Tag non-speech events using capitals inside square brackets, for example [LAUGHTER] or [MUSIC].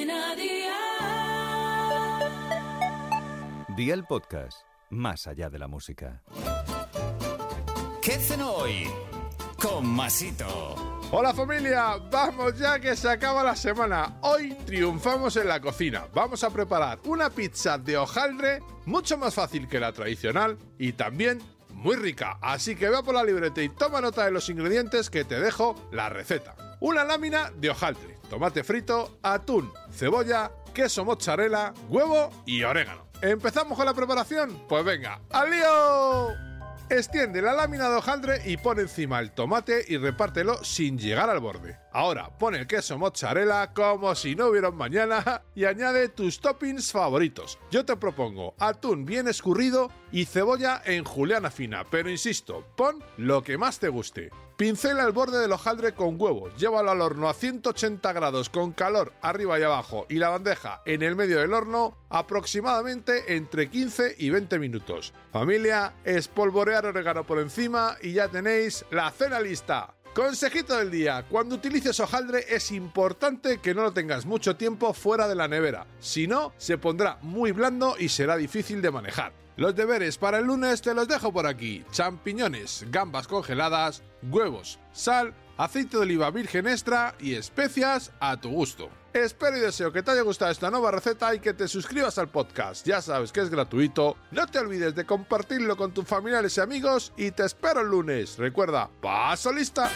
Cadena Dial. Día el podcast, más allá de la música. ¿Qué hacen hoy? Con Masito. Hola familia, vamos ya que se acaba la semana. Hoy triunfamos en la cocina. Vamos a preparar una pizza de hojaldre mucho más fácil que la tradicional y también muy rica. Así que ve por la libreta y toma nota de los ingredientes que te dejo la receta. Una lámina de hojaldre, tomate frito, atún, cebolla, queso mozzarella, huevo y orégano. ¿Empezamos con la preparación? Pues venga, ¡al lío! Extiende la lámina de hojaldre y pon encima el tomate y repártelo sin llegar al borde. Ahora pon el queso mozzarella como si no hubiera mañana [LAUGHS] y añade tus toppings favoritos. Yo te propongo atún bien escurrido y cebolla en juliana fina, pero insisto, pon lo que más te guste. Pincela el borde del hojaldre con huevo, llévalo al horno a 180 grados con calor arriba y abajo y la bandeja en el medio del horno aproximadamente entre 15 y 20 minutos. Familia, espolvorear orégano por encima y ya tenéis la cena lista. Consejito del día, cuando utilices hojaldre es importante que no lo tengas mucho tiempo fuera de la nevera, si no se pondrá muy blando y será difícil de manejar. Los deberes para el lunes te los dejo por aquí. Champiñones, gambas congeladas, huevos, sal, aceite de oliva virgen extra y especias a tu gusto. Espero y deseo que te haya gustado esta nueva receta y que te suscribas al podcast. Ya sabes que es gratuito. No te olvides de compartirlo con tus familiares y amigos y te espero el lunes. Recuerda, paso lista.